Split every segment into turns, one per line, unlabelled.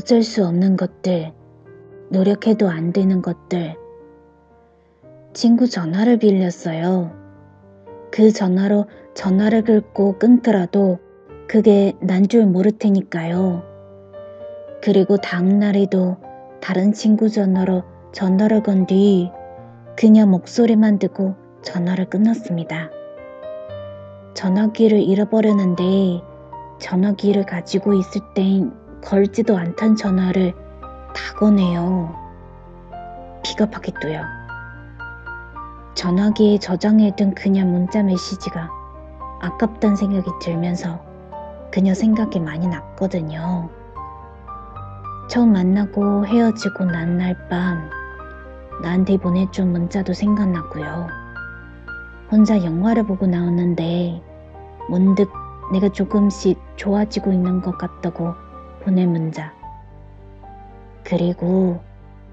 어쩔 수 없는 것들, 노력해도 안 되는 것들. 친구 전화를 빌렸어요. 그 전화로 전화를 긁고 끊더라도 그게 난 줄 모를 테니까요. 그리고 다음날에도 다른 친구 전화로 전화를 건 뒤 그녀 목소리만 듣고 전화를 끊었습니다. 전화기를 잃어버렸는데 전화기를 가지고 있을 땐 걸지도 않던 전화를 다 거네요. 비겁하게도요. 전화기에 저장해둔 그녀 문자 메시지가 아깝단 생각이 들면서 그녀 생각이 많이 났거든요. 처음 만나고 헤어지고 난 날 밤 나한테 보내준 문자도 생각나고요. 혼자 영화를 보고 나왔는데 문득 내가 조금씩 좋아지고 있는 것 같다고 보낸 문자. 그리고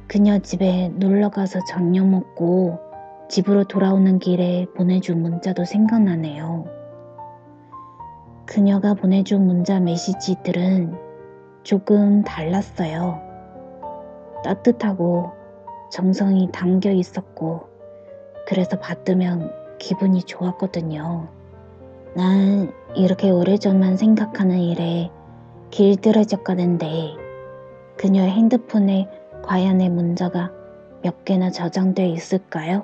그녀 집에 놀러 가서 저녁 먹고 집으로 돌아오는 길에 보내준 문자도 생각나네요. 그녀가 보내준 문자 메시지들은 조금 달랐어요. 따뜻하고 정성이 담겨 있었고, 그래서 받으면 기분이 좋았거든요. 난 이렇게 오래전만 생각하는 일에 길들여져 가는데, 그녀의 핸드폰에 과연 의 문자가 몇 개나 저장돼 있을까요?